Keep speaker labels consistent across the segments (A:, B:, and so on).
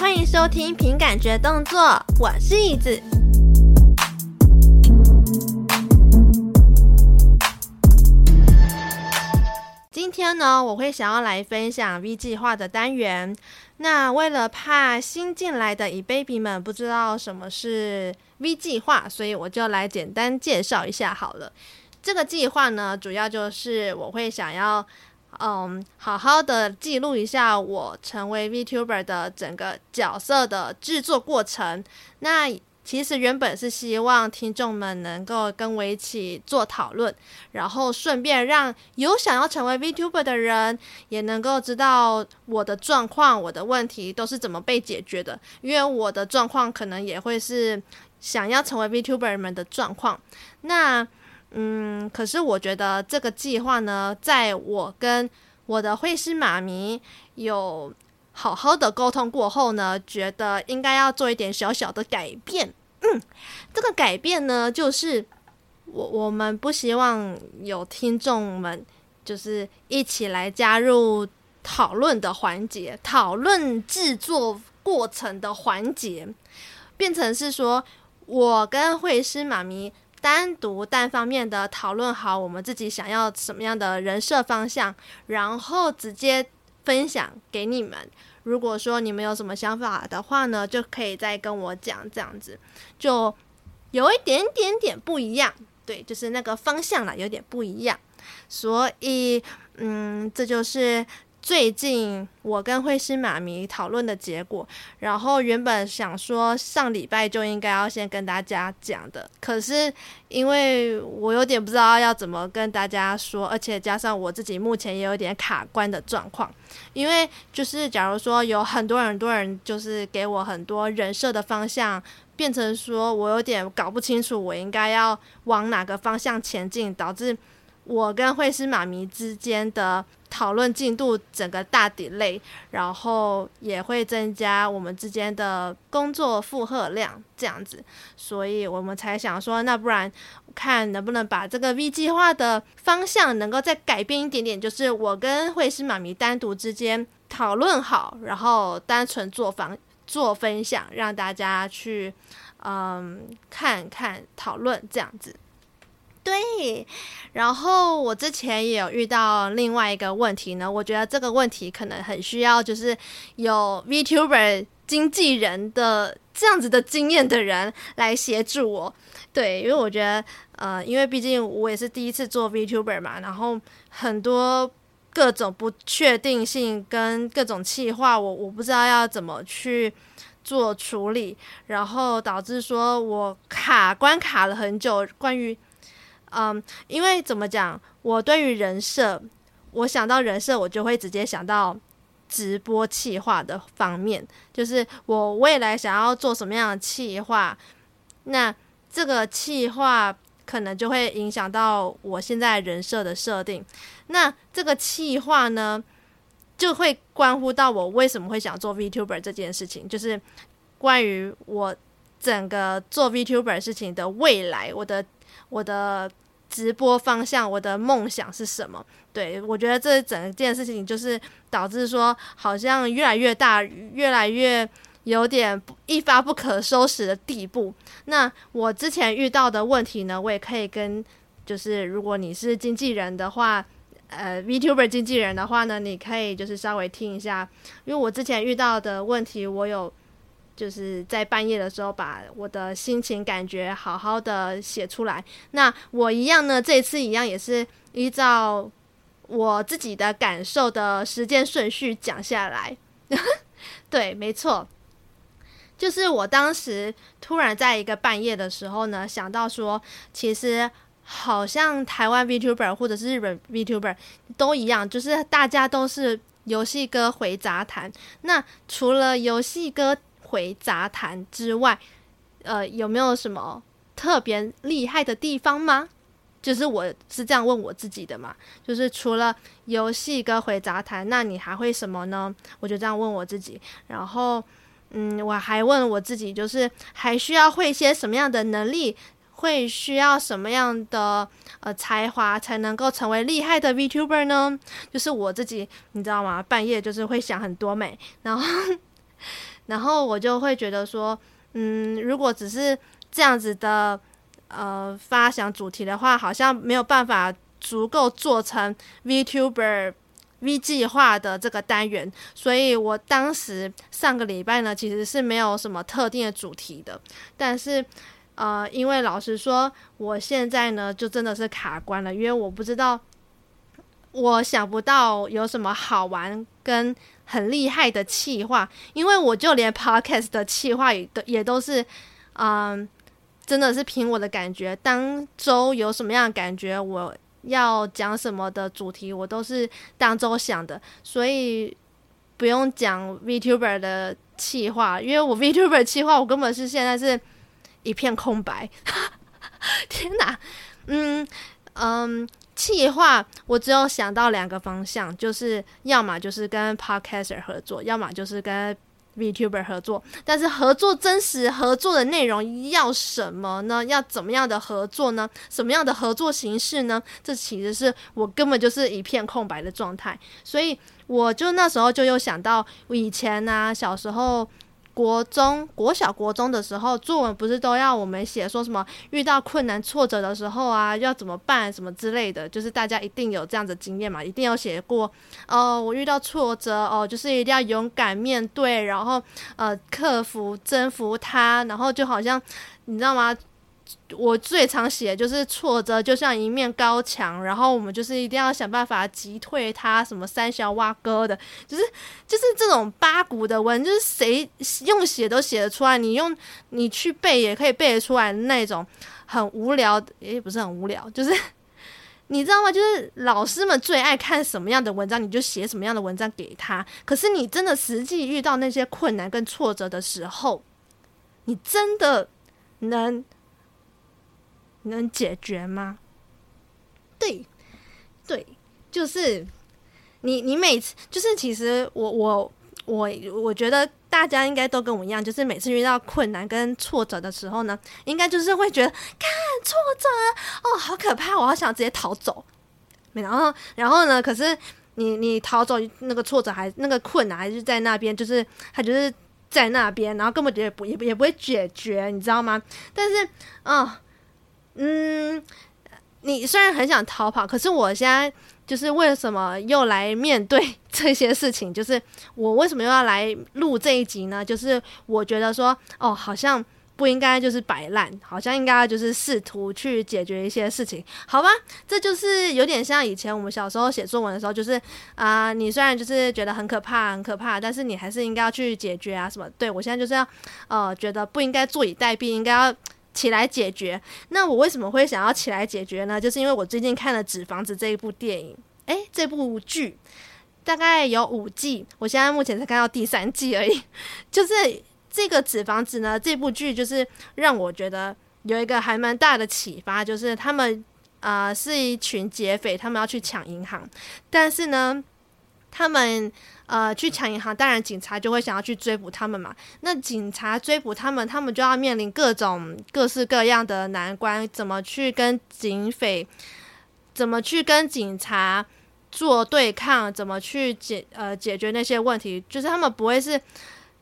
A: 欢迎收听凭感觉动作，我是椅子。今天呢，我会想要来分享 V 计划的单元。那为了怕新进来的椅 baby 们不知道什么是 V 计划，所以我就来简单介绍一下好了。这个计划呢，主要就是我会想要，嗯，好好的记录一下我成为 VTuber 的整个角色的制作过程。那其实原本是希望听众们能够跟我一起做讨论，然后顺便让有想要成为 VTuber 的人也能够知道我的状况、我的问题都是怎么被解决的。因为我的状况可能也会是想要成为 VTuber 们的状况。那嗯，可是我觉得这个计划呢，在我跟我的会师妈咪有好好的沟通过后呢，觉得应该要做一点小小的改变。嗯，这个改变呢，就是我我们不希望有听众们就是一起来加入讨论的环节，讨论制作过程的环节，变成是说我跟会师妈咪单独单方面的讨论好我们自己想要什么样的人设方向，然后直接分享给你们。如果说你们有什么想法的话呢，就可以再跟我讲，这样子就有一点点点不一样，对，就是那个方向啦，有点不一样，所以嗯，这就是。最近我跟绘师妈咪讨论的结果，然后原本想说上礼拜就应该要先跟大家讲的，可是因为我有点不知道要怎么跟大家说，而且加上我自己目前也有点卡关的状况，因为就是假如说有很多很多人就是给我很多人设的方向，变成说我有点搞不清楚我应该要往哪个方向前进，导致我跟惠师妈咪之间的。讨论进度整个大 delay，然后也会增加我们之间的工作负荷量，这样子，所以我们才想说，那不然看能不能把这个 V 计划的方向能够再改变一点点，就是我跟惠师妈咪单独之间讨论好，然后单纯做房做分享，让大家去嗯看看讨论这样子。对，然后我之前也有遇到另外一个问题呢，我觉得这个问题可能很需要就是有 VTuber 经纪人的这样子的经验的人来协助我。对，因为我觉得呃，因为毕竟我也是第一次做 VTuber 嘛，然后很多各种不确定性跟各种企划，我我不知道要怎么去做处理，然后导致说我卡关卡了很久，关于。嗯，因为怎么讲，我对于人设，我想到人设，我就会直接想到直播企划的方面，就是我未来想要做什么样的企划，那这个企划可能就会影响到我现在人设的设定，那这个企划呢，就会关乎到我为什么会想做 VTuber 这件事情，就是关于我整个做 VTuber 事情的未来，我的。我的直播方向，我的梦想是什么？对，我觉得这整件事情就是导致说，好像越来越大，越来越有点一发不可收拾的地步。那我之前遇到的问题呢，我也可以跟，就是如果你是经纪人的话，呃，VTuber 经纪人的话呢，你可以就是稍微听一下，因为我之前遇到的问题，我有。就是在半夜的时候，把我的心情感觉好好的写出来。那我一样呢，这次一样也是依照我自己的感受的时间顺序讲下来。对，没错，就是我当时突然在一个半夜的时候呢，想到说，其实好像台湾 VTuber 或者是日本 VTuber 都一样，就是大家都是游戏哥回杂谈。那除了游戏哥回杂谈之外，呃，有没有什么特别厉害的地方吗？就是我是这样问我自己的嘛，就是除了游戏跟回杂谈，那你还会什么呢？我就这样问我自己。然后，嗯，我还问我自己，就是还需要会些什么样的能力，会需要什么样的呃才华，才能够成为厉害的 VTuber 呢？就是我自己，你知道吗？半夜就是会想很多美，然后。然后我就会觉得说，嗯，如果只是这样子的呃发想主题的话，好像没有办法足够做成 VTuber V 计划的这个单元，所以我当时上个礼拜呢，其实是没有什么特定的主题的，但是。呃，因为老实说，我现在呢就真的是卡关了，因为我不知道，我想不到有什么好玩跟很厉害的企划，因为我就连 podcast 的企划也都也都是，嗯，真的是凭我的感觉，当周有什么样的感觉，我要讲什么的主题，我都是当周想的，所以不用讲 VTuber 的企划，因为我 VTuber 企划，我根本是现在是。一片空白，天哪！嗯嗯，企划我只有想到两个方向，就是要么就是跟 Podcaster 合作，要么就是跟 VTuber 合作。但是合作真实合作的内容要什么呢？要怎么样的合作呢？什么样的合作形式呢？这其实是我根本就是一片空白的状态。所以我就那时候就有想到，以前呢、小时候。国中、国小、国中的时候，作文不是都要我们写说什么遇到困难挫折的时候啊，要怎么办什么之类的，就是大家一定有这样的经验嘛，一定有写过。哦，我遇到挫折哦，就是一定要勇敢面对，然后呃克服、征服它，然后就好像你知道吗？我最常写就是挫折就像一面高墙，然后我们就是一定要想办法击退它，什么三小挖哥的，就是就是这种八股的文，就是谁用写都写得出来，你用你去背也可以背得出来那种很无聊，也不是很无聊，就是 你知道吗？就是老师们最爱看什么样的文章，你就写什么样的文章给他。可是你真的实际遇到那些困难跟挫折的时候，你真的能。能解决吗？对，对，就是你，你每次就是其实我我我我觉得大家应该都跟我一样，就是每次遇到困难跟挫折的时候呢，应该就是会觉得看挫折哦，好可怕，我好想直接逃走。然后，然后呢？可是你你逃走，那个挫折还那个困难还是在那边，就是他就是在那边，然后根本就也不也也不会解决，你知道吗？但是嗯。哦嗯，你虽然很想逃跑，可是我现在就是为什么又来面对这些事情？就是我为什么又要来录这一集呢？就是我觉得说，哦，好像不应该就是摆烂，好像应该就是试图去解决一些事情，好吧？这就是有点像以前我们小时候写作文的时候，就是啊、你虽然就是觉得很可怕，很可怕，但是你还是应该要去解决啊什么？对，我现在就是要呃，觉得不应该坐以待毙，应该要。起来解决。那我为什么会想要起来解决呢？就是因为我最近看了《纸房子》这一部电影，诶，这部剧大概有五季，我现在目前才看到第三季而已。就是这个《纸房子》呢，这部剧就是让我觉得有一个还蛮大的启发，就是他们啊、是一群劫匪，他们要去抢银行，但是呢，他们。呃，去抢银行，当然警察就会想要去追捕他们嘛。那警察追捕他们，他们就要面临各种各式各样的难关，怎么去跟警匪，怎么去跟警察做对抗，怎么去解呃解决那些问题，就是他们不会是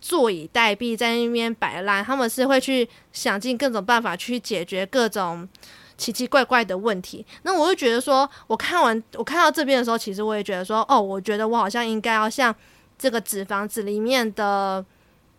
A: 坐以待毙在那边摆烂，他们是会去想尽各种办法去解决各种。奇奇怪怪的问题，那我就觉得说，我看完我看到这边的时候，其实我也觉得说，哦，我觉得我好像应该要像这个纸房子里面的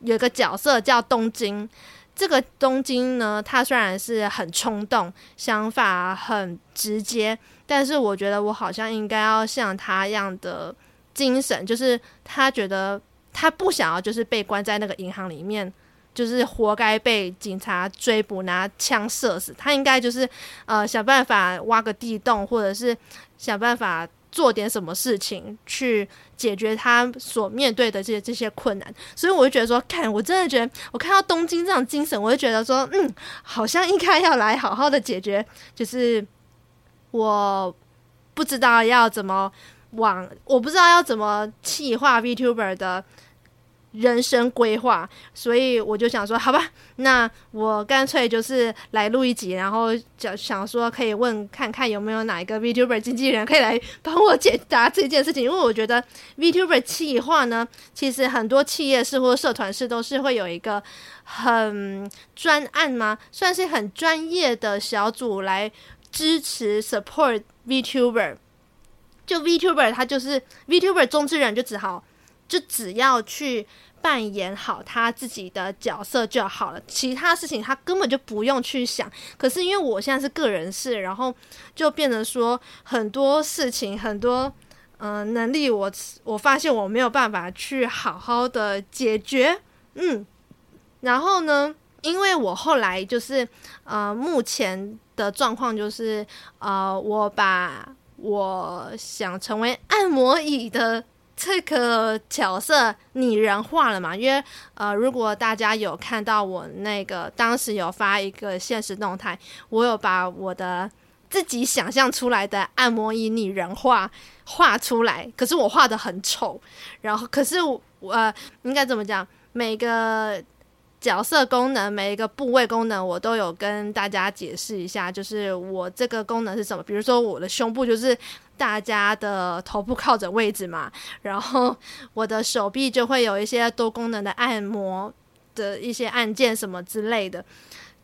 A: 有一个角色叫东京。这个东京呢，他虽然是很冲动，想法很直接，但是我觉得我好像应该要像他一样的精神，就是他觉得他不想要就是被关在那个银行里面。就是活该被警察追捕，拿枪射死。他应该就是呃想办法挖个地洞，或者是想办法做点什么事情去解决他所面对的这些这些困难。所以我就觉得说，看我真的觉得，我看到东京这样精神，我就觉得说，嗯，好像应该要来好好的解决。就是我不知道要怎么往，我不知道要怎么气化 VTuber 的。人生规划，所以我就想说，好吧，那我干脆就是来录一集，然后就想说可以问看看有没有哪一个 VTuber 经纪人可以来帮我解答这件事情，因为我觉得 VTuber 企划呢，其实很多企业式或社团式都是会有一个很专案吗？算是很专业的小组来支持 support VTuber，就 VTuber 他就是 VTuber 中之人，就只好。就只要去扮演好他自己的角色就好了，其他事情他根本就不用去想。可是因为我现在是个人事，然后就变得说很多事情、很多嗯、能力我，我我发现我没有办法去好好的解决。嗯，然后呢，因为我后来就是呃，目前的状况就是呃，我把我想成为按摩椅的。这个角色拟人化了嘛？因为呃，如果大家有看到我那个当时有发一个现实动态，我有把我的自己想象出来的按摩椅拟人化画出来，可是我画的很丑。然后，可是我，应该怎么讲？每个角色功能，每一个部位功能，我都有跟大家解释一下，就是我这个功能是什么。比如说，我的胸部就是。大家的头部靠枕位置嘛，然后我的手臂就会有一些多功能的按摩的一些按键什么之类的。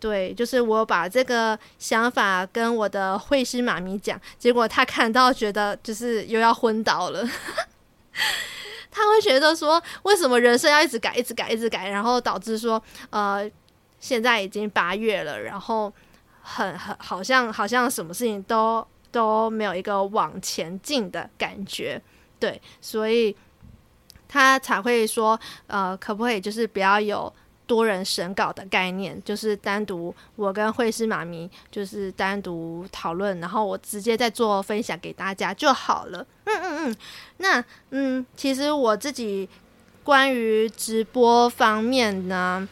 A: 对，就是我把这个想法跟我的绘师妈咪讲，结果她看到觉得就是又要昏倒了。他会觉得说，为什么人生要一直改，一直改，一直改，然后导致说，呃，现在已经八月了，然后很很好像好像什么事情都。都没有一个往前进的感觉，对，所以他才会说，呃，可不可以就是不要有多人审稿的概念，就是单独我跟会师妈咪就是单独讨论，然后我直接再做分享给大家就好了。嗯嗯嗯，那嗯，其实我自己关于直播方面呢，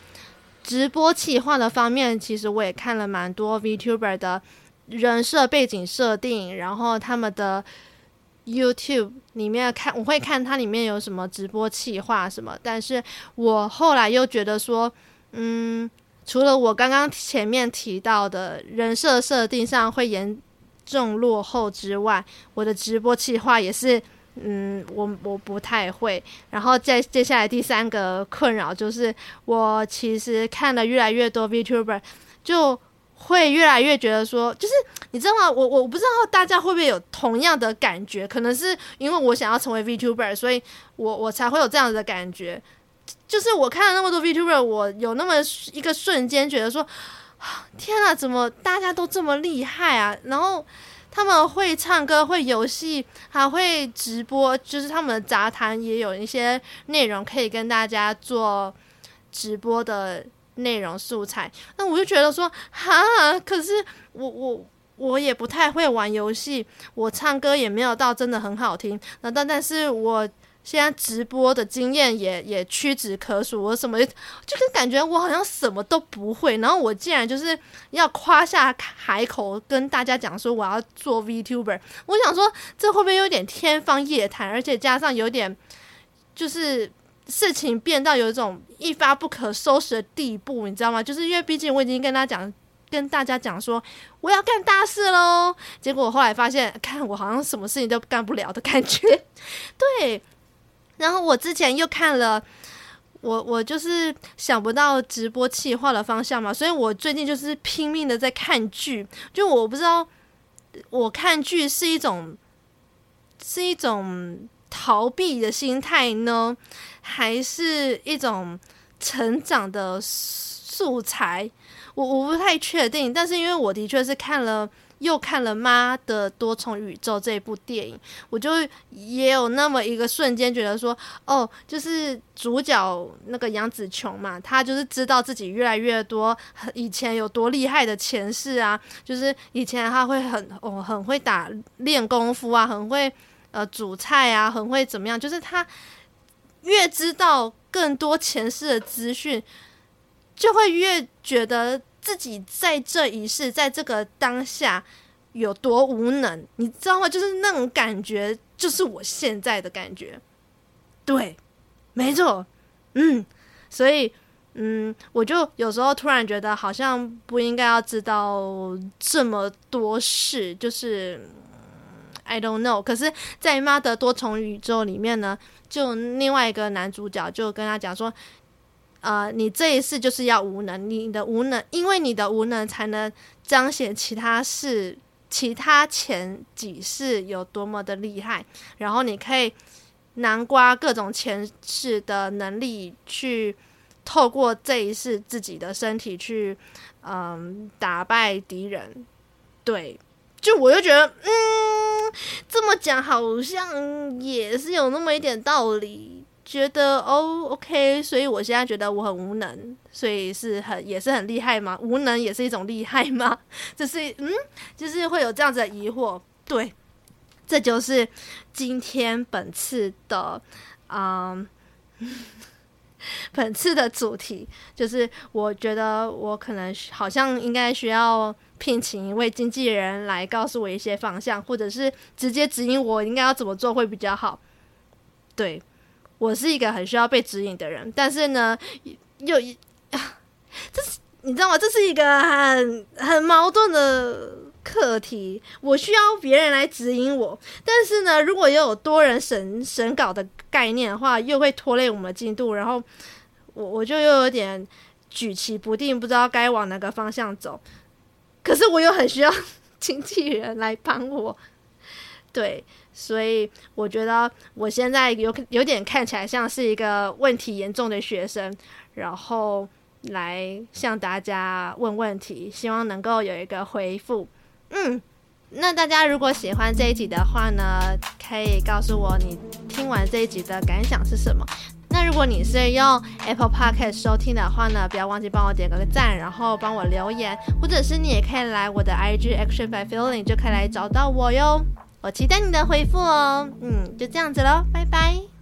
A: 直播企划的方面，其实我也看了蛮多 VTuber 的。人设背景设定，然后他们的 YouTube 里面看，我会看它里面有什么直播企划什么。但是我后来又觉得说，嗯，除了我刚刚前面提到的人设设定上会严重落后之外，我的直播企划也是，嗯，我我不太会。然后再接下来第三个困扰就是，我其实看了越来越多 VTuber，就。会越来越觉得说，就是你知道吗？我我不知道大家会不会有同样的感觉，可能是因为我想要成为 VTuber，所以我我才会有这样子的感觉。就是我看了那么多 VTuber，我有那么一个瞬间觉得说，天啊，怎么大家都这么厉害啊？然后他们会唱歌，会游戏，还会直播，就是他们的杂谈也有一些内容可以跟大家做直播的。内容素材，那我就觉得说，哈，可是我我我也不太会玩游戏，我唱歌也没有到真的很好听，那但但是我现在直播的经验也也屈指可数，我什么就是感觉我好像什么都不会，然后我竟然就是要夸下海口跟大家讲说我要做 VTuber，我想说这会不会有点天方夜谭，而且加上有点就是。事情变到有一种一发不可收拾的地步，你知道吗？就是因为毕竟我已经跟他讲，跟大家讲说我要干大事喽，结果我后来发现，看我好像什么事情都干不了的感觉。对，然后我之前又看了，我我就是想不到直播企划的方向嘛，所以我最近就是拼命的在看剧，就我不知道我看剧是一种是一种逃避的心态呢，还是一种成长的素材，我我不太确定。但是因为我的确是看了又看了《妈的多重宇宙》这部电影，我就也有那么一个瞬间觉得说，哦，就是主角那个杨紫琼嘛，她就是知道自己越来越多以前有多厉害的前世啊，就是以前她会很哦很会打练功夫啊，很会。呃，煮菜啊，很会怎么样？就是他越知道更多前世的资讯，就会越觉得自己在这一世，在这个当下有多无能，你知道吗？就是那种感觉，就是我现在的感觉。对，没错，嗯，所以。嗯，我就有时候突然觉得好像不应该要知道这么多事，就是 I don't know。可是，在《妈的多重宇宙》里面呢，就另外一个男主角就跟他讲说：“呃，你这一世就是要无能，你的无能，因为你的无能才能彰显其他世、其他前几世有多么的厉害，然后你可以南瓜各种前世的能力去。”透过这一世自己的身体去，嗯，打败敌人，对，就我就觉得，嗯，这么讲好像也是有那么一点道理，觉得哦，OK，所以我现在觉得我很无能，所以是很也是很厉害吗？无能也是一种厉害吗？就是嗯，就是会有这样子的疑惑，对，这就是今天本次的，嗯。本次的主题就是，我觉得我可能好像应该需要聘请一位经纪人来告诉我一些方向，或者是直接指引我应该要怎么做会比较好。对，我是一个很需要被指引的人，但是呢，又一，这是你知道吗？这是一个很很矛盾的。课题，我需要别人来指引我，但是呢，如果又有多人审审稿的概念的话，又会拖累我们的进度，然后我我就又有点举棋不定，不知道该往哪个方向走。可是我又很需要经纪人来帮我，对，所以我觉得我现在有有点看起来像是一个问题严重的学生，然后来向大家问问题，希望能够有一个回复。嗯，那大家如果喜欢这一集的话呢，可以告诉我你听完这一集的感想是什么。那如果你是用 Apple Podcast 收听的话呢，不要忘记帮我点个赞，然后帮我留言，或者是你也可以来我的 IG Action by Feeling 就可以来找到我哟。我期待你的回复哦。嗯，就这样子喽，拜拜。